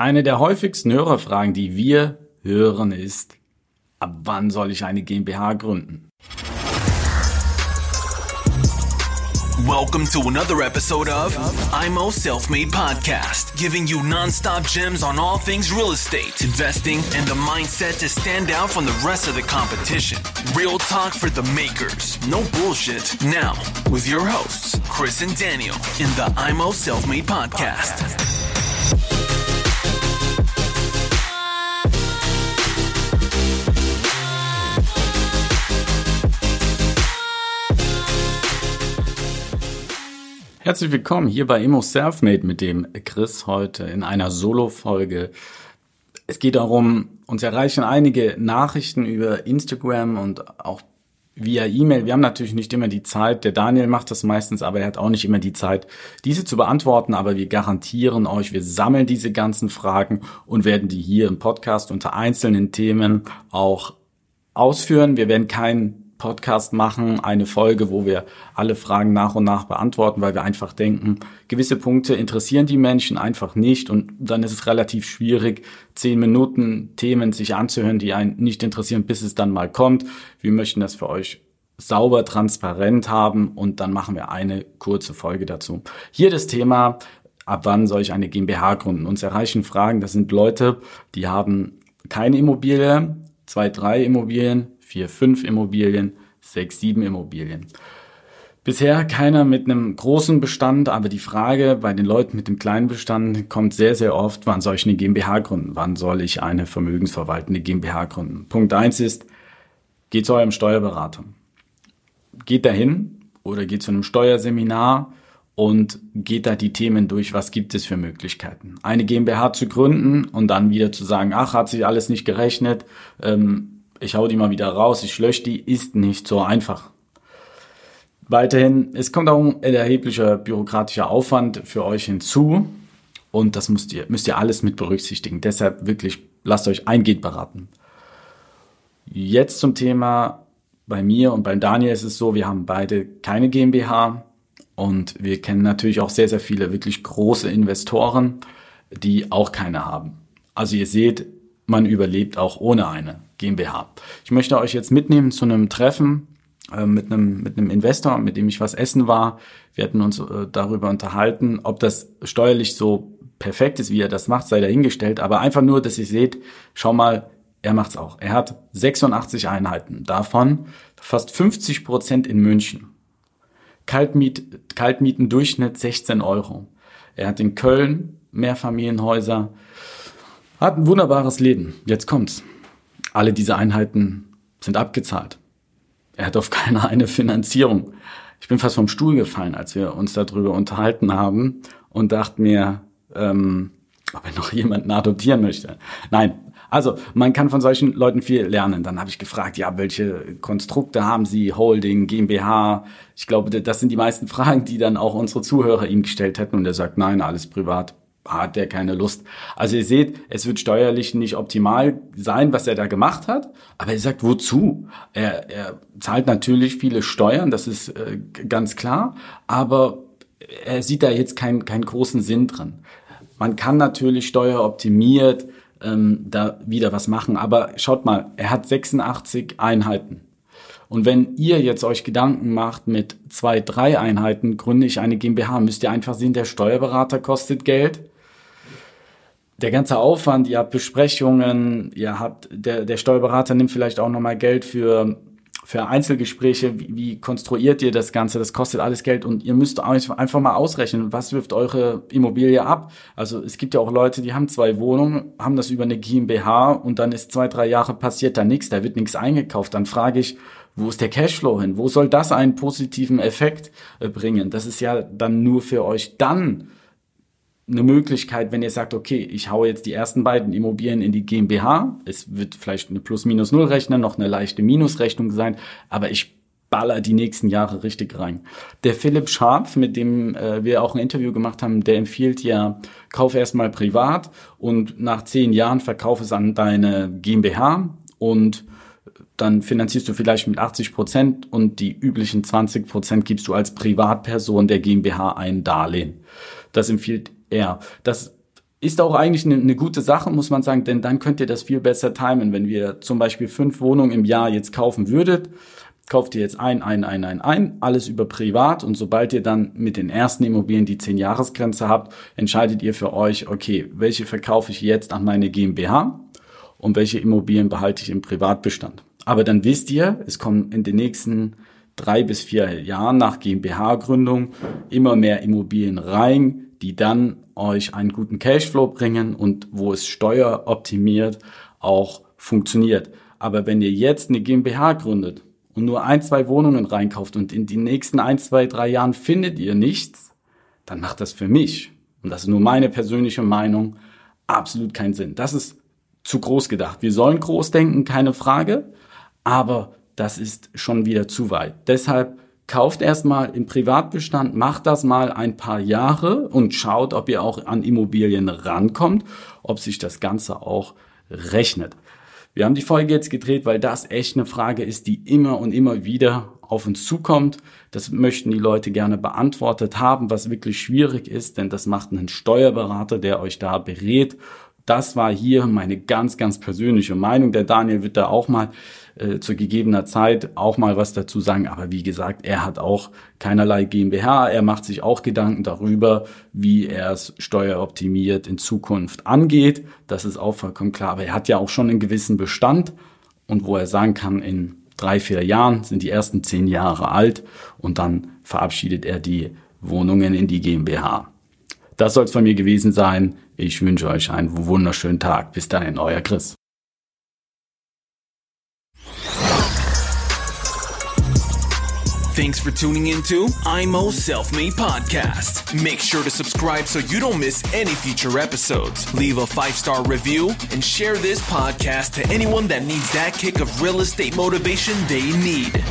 Eine der häufigsten Hörerfragen, die wir hören, ist, ab wann soll ich eine GmbH gründen? Welcome to another episode of IMO Self Made Podcast, giving you nonstop gems on all things real estate, investing, and the mindset to stand out from the rest of the competition. Real talk for the makers, no bullshit. Now, with your hosts, Chris and Daniel, in the IMO Self Made Podcast. Herzlich willkommen hier bei Immo Selfmade mit dem Chris heute in einer Solo-Folge. Es geht darum, uns erreichen einige Nachrichten über Instagram und auch via E-Mail. Wir haben natürlich nicht immer die Zeit. Der Daniel macht das meistens, aber er hat auch nicht immer die Zeit, diese zu beantworten. Aber wir garantieren euch, wir sammeln diese ganzen Fragen und werden die hier im Podcast unter einzelnen Themen auch ausführen. Wir werden keinen Podcast machen, eine Folge, wo wir alle Fragen nach und nach beantworten, weil wir einfach denken, gewisse Punkte interessieren die Menschen einfach nicht und dann ist es relativ schwierig, zehn Minuten Themen sich anzuhören, die einen nicht interessieren, bis es dann mal kommt. Wir möchten das für euch sauber, transparent haben und dann machen wir eine kurze Folge dazu. Hier das Thema, ab wann soll ich eine GmbH gründen? Uns erreichen Fragen, das sind Leute, die haben keine Immobilie, zwei, drei Immobilien, vier, fünf Immobilien, sechs, sieben Immobilien. Bisher keiner mit einem großen Bestand, aber die Frage bei den Leuten mit dem kleinen Bestand kommt sehr, sehr oft, wann soll ich eine GmbH gründen? Wann soll ich eine vermögensverwaltende GmbH gründen? Punkt eins ist, geht zu eurem Steuerberater. Geht dahin oder geht zu einem Steuerseminar und geht da die Themen durch, was gibt es für Möglichkeiten. Eine GmbH zu gründen und dann wieder zu sagen, ach, hat sich alles nicht gerechnet, ähm, ich hau die mal wieder raus, ich lösche die, ist nicht so einfach. Weiterhin, es kommt auch ein erheblicher bürokratischer Aufwand für euch hinzu und das müsst ihr, müsst ihr alles mit berücksichtigen. Deshalb wirklich, lasst euch eingehend beraten. Jetzt zum Thema, bei mir und beim Daniel ist es so, wir haben beide keine GmbH und wir kennen natürlich auch sehr, sehr viele wirklich große Investoren, die auch keine haben. Also ihr seht, man überlebt auch ohne eine GmbH. Ich möchte euch jetzt mitnehmen zu einem Treffen äh, mit einem mit einem Investor, mit dem ich was essen war. Wir hatten uns äh, darüber unterhalten, ob das steuerlich so perfekt ist, wie er das macht, sei dahingestellt. Aber einfach nur, dass ihr seht, schau mal, er macht's auch. Er hat 86 Einheiten, davon fast 50 Prozent in München. Kaltmiet, Kaltmietendurchschnitt 16 Euro. Er hat in Köln Mehrfamilienhäuser, hat ein wunderbares Leben. Jetzt kommt's. Alle diese Einheiten sind abgezahlt. Er hat auf keiner eine Finanzierung. Ich bin fast vom Stuhl gefallen, als wir uns darüber unterhalten haben und dachte mir, ähm, ob er noch jemanden adoptieren möchte. Nein, also man kann von solchen Leuten viel lernen. Dann habe ich gefragt, ja, welche Konstrukte haben Sie, Holding, GmbH? Ich glaube, das sind die meisten Fragen, die dann auch unsere Zuhörer ihm gestellt hätten. Und er sagt, nein, alles privat hat der keine Lust. Also ihr seht, es wird steuerlich nicht optimal sein, was er da gemacht hat, aber er sagt, wozu? Er, er zahlt natürlich viele Steuern, das ist äh, ganz klar, aber er sieht da jetzt keinen keinen großen Sinn drin. Man kann natürlich steueroptimiert ähm, da wieder was machen, aber schaut mal, er hat 86 Einheiten. Und wenn ihr jetzt euch Gedanken macht, mit zwei, drei Einheiten gründe ich eine GmbH, müsst ihr einfach sehen, der Steuerberater kostet Geld der ganze Aufwand, ihr habt Besprechungen, ihr habt, der, der Steuerberater nimmt vielleicht auch nochmal Geld für, für Einzelgespräche, wie, wie konstruiert ihr das Ganze, das kostet alles Geld und ihr müsst einfach mal ausrechnen, was wirft eure Immobilie ab. Also es gibt ja auch Leute, die haben zwei Wohnungen, haben das über eine GmbH und dann ist zwei, drei Jahre passiert da nichts, da wird nichts eingekauft. Dann frage ich, wo ist der Cashflow hin? Wo soll das einen positiven Effekt äh, bringen? Das ist ja dann nur für euch dann eine Möglichkeit, wenn ihr sagt, okay, ich haue jetzt die ersten beiden Immobilien in die GmbH. Es wird vielleicht eine Plus-Minus-Null-Rechnung, noch eine leichte Minusrechnung sein, aber ich baller die nächsten Jahre richtig rein. Der Philipp Scharf, mit dem äh, wir auch ein Interview gemacht haben, der empfiehlt ja, kauf erstmal privat und nach zehn Jahren verkauf es an deine GmbH und dann finanzierst du vielleicht mit 80 Prozent und die üblichen 20 Prozent gibst du als Privatperson der GmbH ein Darlehen. Das empfiehlt er. Das ist auch eigentlich eine, eine, gute Sache, muss man sagen, denn dann könnt ihr das viel besser timen. Wenn wir zum Beispiel fünf Wohnungen im Jahr jetzt kaufen würdet, kauft ihr jetzt ein, ein, ein, ein, ein, alles über privat und sobald ihr dann mit den ersten Immobilien die 10-Jahres-Grenze habt, entscheidet ihr für euch, okay, welche verkaufe ich jetzt an meine GmbH und welche Immobilien behalte ich im Privatbestand. Aber dann wisst ihr, es kommen in den nächsten drei bis vier Jahren nach GmbH-Gründung immer mehr Immobilien rein, die dann euch einen guten Cashflow bringen und wo es steueroptimiert auch funktioniert. Aber wenn ihr jetzt eine GmbH gründet und nur ein, zwei Wohnungen reinkauft und in den nächsten ein, zwei, drei Jahren findet ihr nichts, dann macht das für mich, und das ist nur meine persönliche Meinung, absolut keinen Sinn. Das ist zu groß gedacht. Wir sollen groß denken, keine Frage, aber das ist schon wieder zu weit. Deshalb kauft erstmal im Privatbestand, macht das mal ein paar Jahre und schaut, ob ihr auch an Immobilien rankommt, ob sich das Ganze auch rechnet. Wir haben die Folge jetzt gedreht, weil das echt eine Frage ist, die immer und immer wieder auf uns zukommt. Das möchten die Leute gerne beantwortet haben, was wirklich schwierig ist, denn das macht einen Steuerberater, der euch da berät. Das war hier meine ganz, ganz persönliche Meinung. Der Daniel wird da auch mal äh, zu gegebener Zeit auch mal was dazu sagen. Aber wie gesagt, er hat auch keinerlei GmbH. Er macht sich auch Gedanken darüber, wie er es steueroptimiert in Zukunft angeht. Das ist auch vollkommen klar. Aber er hat ja auch schon einen gewissen Bestand und wo er sagen kann, in drei, vier Jahren sind die ersten zehn Jahre alt und dann verabschiedet er die Wohnungen in die GmbH. Das soll es von mir gewesen sein. Ich wünsche euch einen wunderschönen Tag. Bis dahin, euer Chris. Thanks for tuning into IMO Self Made Podcast. Make sure to subscribe so you don't miss any future episodes. Leave a five star review and share this podcast to anyone that needs that kick of real estate motivation they need.